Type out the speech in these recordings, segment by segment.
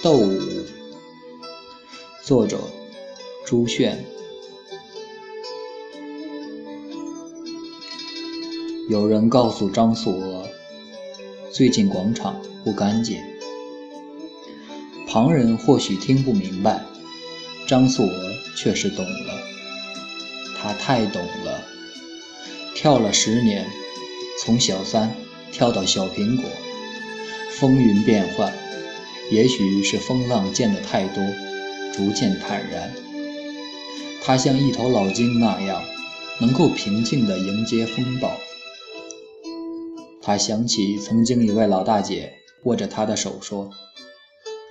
斗舞，作者朱炫。有人告诉张素娥，最近广场不干净。旁人或许听不明白，张素娥却是懂了。她太懂了，跳了十年，从小三跳到小苹果，风云变幻。也许是风浪见得太多，逐渐坦然。他像一头老鲸那样，能够平静地迎接风暴。他想起曾经一位老大姐握着他的手说：“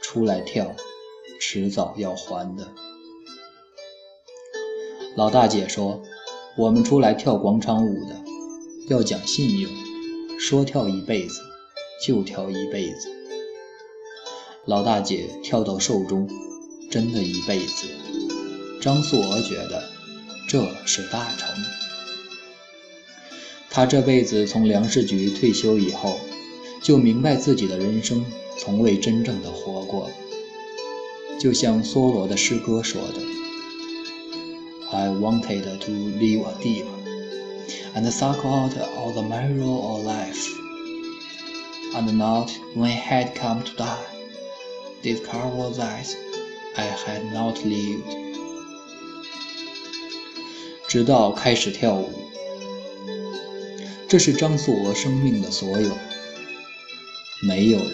出来跳，迟早要还的。”老大姐说：“我们出来跳广场舞的，要讲信用，说跳一辈子，就跳一辈子。”老大姐跳到寿终，真的一辈子。张素娥觉得这是大成。她这辈子从粮食局退休以后，就明白自己的人生从未真正的活过。就像梭罗的诗歌说的：“I wanted to live a deep and suck out all the marrow of life, and not when I had come to die.” Discover that I had not lived。直到开始跳舞，这是张素娥生命的所有。没有人，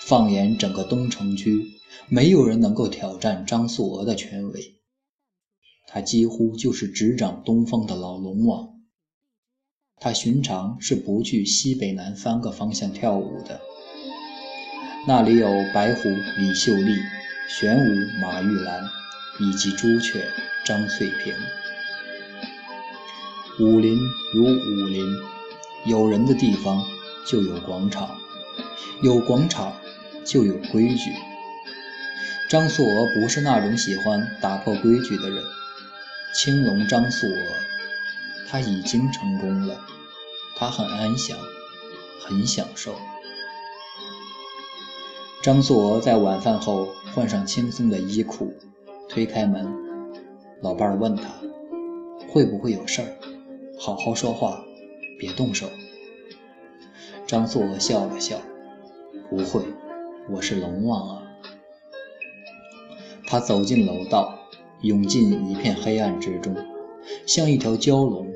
放眼整个东城区，没有人能够挑战张素娥的权威。她几乎就是执掌东方的老龙王。她寻常是不去西北南三个方向跳舞的。那里有白狐李秀丽、玄武马玉兰，以及朱雀张翠萍。武林如武林，有人的地方就有广场，有广场就有规矩。张素娥不是那种喜欢打破规矩的人。青龙张素娥，她已经成功了，她很安详，很享受。张素娥在晚饭后换上轻松的衣裤，推开门，老伴儿问她：“会不会有事儿？好好说话，别动手。”张素娥笑了笑：“不会，我是龙王啊。”他走进楼道，涌进一片黑暗之中，像一条蛟龙，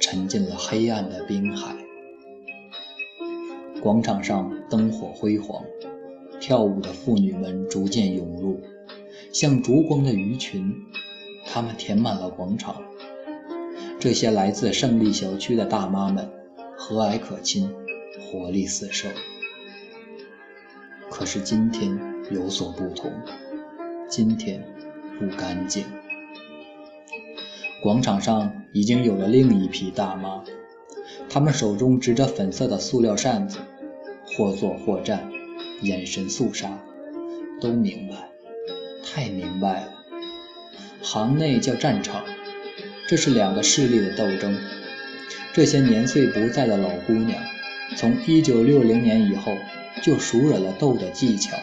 沉进了黑暗的冰海。广场上灯火辉煌。跳舞的妇女们逐渐涌入，像烛光的鱼群，它们填满了广场。这些来自胜利小区的大妈们，和蔼可亲，活力四射。可是今天有所不同，今天不干净。广场上已经有了另一批大妈，她们手中执着粉色的塑料扇子，或坐或站。眼神肃杀，都明白，太明白了。行内叫战场，这是两个势力的斗争。这些年岁不在的老姑娘，从1960年以后就熟稔了斗的技巧，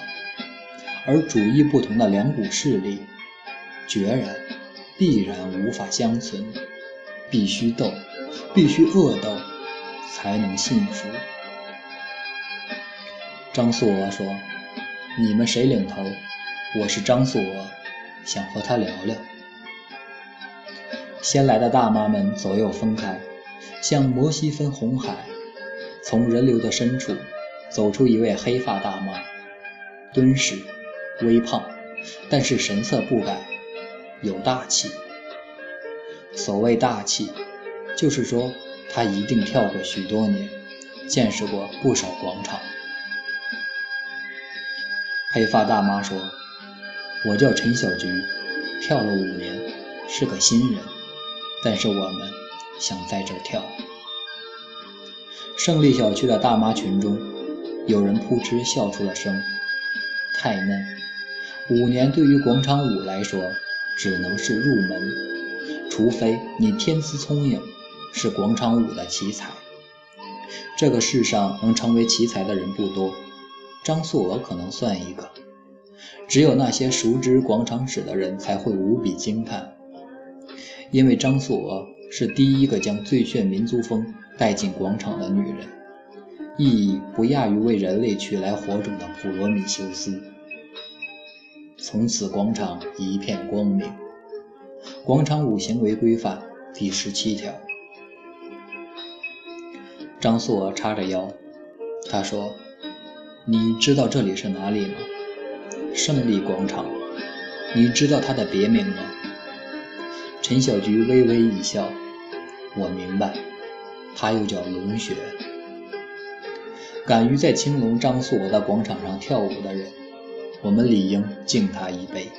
而主义不同的两股势力，决然、必然无法相存，必须斗，必须恶斗，才能幸福。张素娥说：“你们谁领头？我是张素娥，想和他聊聊。”先来的大妈们左右分开，像摩西分红海。从人流的深处走出一位黑发大妈，敦实、微胖，但是神色不改，有大气。所谓大气，就是说她一定跳过许多年，见识过不少广场。黑发大妈说：“我叫陈小菊，跳了五年，是个新人，但是我们想在这跳。”胜利小区的大妈群中，有人扑哧笑出了声。太嫩，五年对于广场舞来说，只能是入门，除非你天资聪颖，是广场舞的奇才。这个世上能成为奇才的人不多。张素娥可能算一个，只有那些熟知广场史的人才会无比惊叹，因为张素娥是第一个将最炫民族风带进广场的女人，意义不亚于为人类取来火种的普罗米修斯。从此，广场一片光明。广场舞行为规范第十七条。张素娥叉着腰，她说：“你知道这里是哪里吗？胜利广场。你知道它的别名吗？”陈小菊微微一笑：“我明白，它又叫龙穴。敢于在青龙张素娥的广场上跳舞的人，我们理应敬他一杯。”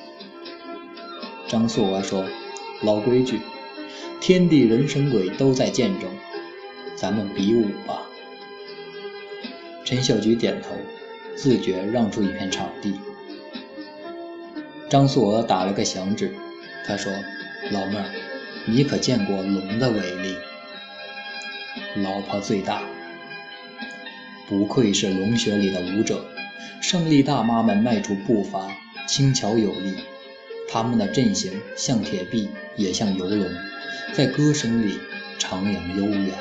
张素娥说：“老规矩，天地人神鬼都在见证。”咱们比武吧。陈小菊点头，自觉让出一片场地。张素娥打了个响指，她说：“老妹儿，你可见过龙的威力？老婆最大，不愧是龙穴里的舞者。胜利大妈们迈出步伐轻巧有力，她们的阵型像铁臂，也像游龙，在歌声里徜徉悠远。”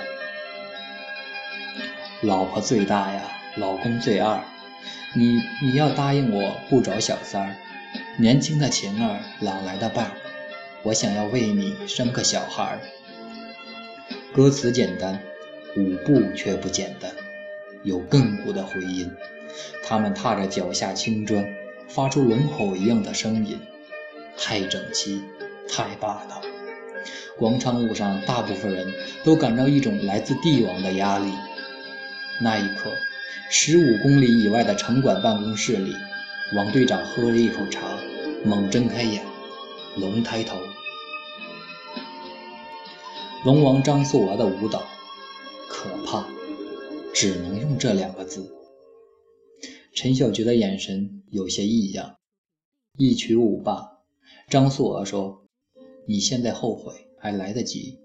老婆最大呀，老公最二。你你要答应我不找小三儿，年轻的情儿老来的伴儿。我想要为你生个小孩儿。歌词简单，舞步却不简单，有亘古的回音。他们踏着脚下青砖，发出龙吼一样的声音，太整齐，太霸道。广场舞上，大部分人都感到一种来自帝王的压力。那一刻，十五公里以外的城管办公室里，王队长喝了一口茶，猛睁开眼，龙抬头。龙王张素娥的舞蹈，可怕，只能用这两个字。陈小菊的眼神有些异样。一曲舞罢，张素娥说：“你现在后悔还来得及，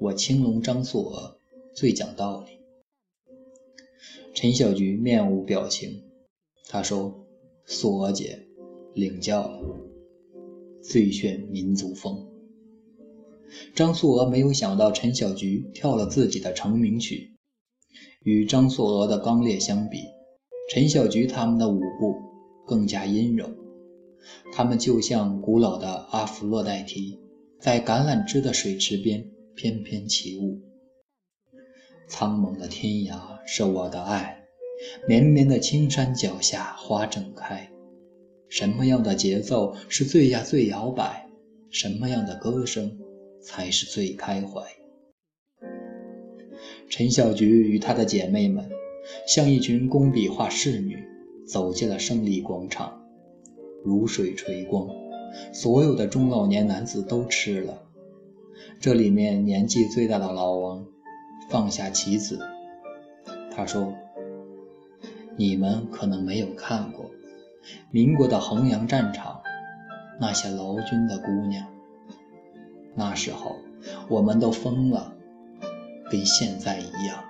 我青龙张素娥最讲道理。”陈小菊面无表情，她说：“素娥姐，领教了，最炫民族风。”张素娥没有想到陈小菊跳了自己的成名曲，与张素娥的刚烈相比，陈小菊他们的舞步更加阴柔，他们就像古老的阿弗洛代提，在橄榄枝的水池边翩翩起舞。苍茫的天涯是我的爱，绵绵的青山脚下花正开。什么样的节奏是最呀最摇摆？什么样的歌声才是最开怀？陈小菊与她的姐妹们，像一群工笔画仕女，走进了胜利广场。如水垂光，所有的中老年男子都吃了。这里面年纪最大的老王。放下棋子，他说：“你们可能没有看过民国的衡阳战场，那些劳军的姑娘。那时候我们都疯了，跟现在一样。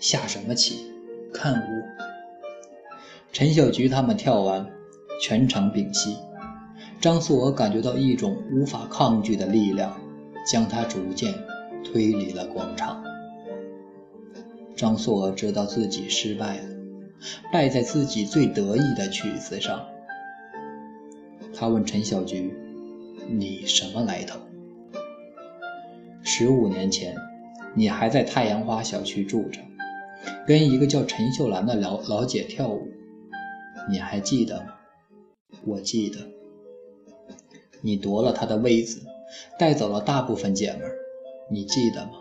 下什么棋？看我！”陈小菊他们跳完，全场屏息。张素娥感觉到一种无法抗拒的力量，将她逐渐。推离了广场，张素娥知道自己失败了，败在自己最得意的曲子上。他问陈小菊：“你什么来头？”十五年前，你还在太阳花小区住着，跟一个叫陈秀兰的老老姐跳舞，你还记得吗？我记得。你夺了她的位子，带走了大部分姐们儿。你记得吗？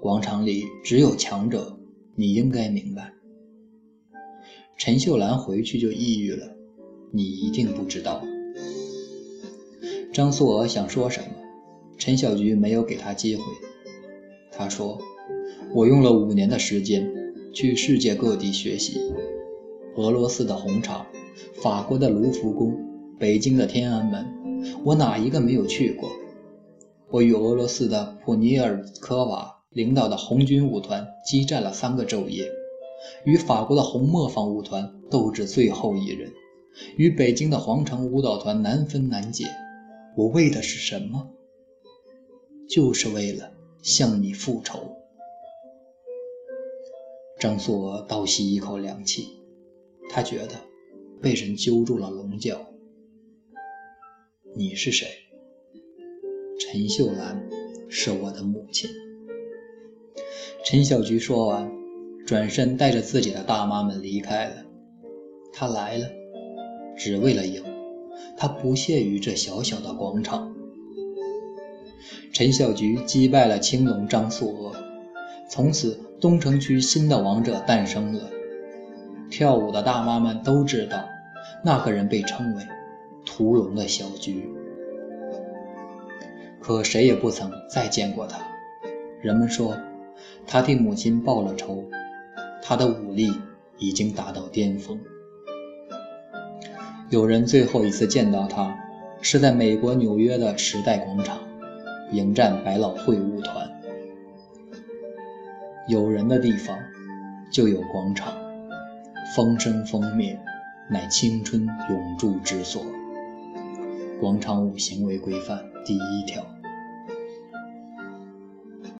广场里只有强者，你应该明白。陈秀兰回去就抑郁了，你一定不知道。张素娥想说什么，陈小菊没有给她机会。她说：“我用了五年的时间去世界各地学习，俄罗斯的红场，法国的卢浮宫，北京的天安门，我哪一个没有去过？”我与俄罗斯的普尼尔科娃领导的红军舞团激战了三个昼夜，与法国的红磨坊舞团斗至最后一人，与北京的皇城舞蹈团难分难解。我为的是什么？就是为了向你复仇。张素娥倒吸一口凉气，她觉得被人揪住了龙角。你是谁？陈秀兰是我的母亲。陈小菊说完，转身带着自己的大妈们离开了。她来了，只为了赢。她不屑于这小小的广场。陈小菊击败了青龙张素娥，从此东城区新的王者诞生了。跳舞的大妈们都知道，那个人被称为。屠龙的小菊，可谁也不曾再见过他。人们说，他替母亲报了仇，他的武力已经达到巅峰。有人最后一次见到他，是在美国纽约的时代广场，迎战百老汇舞团。有人的地方，就有广场。风生风灭，乃青春永驻之所。广场舞行为规范第一条。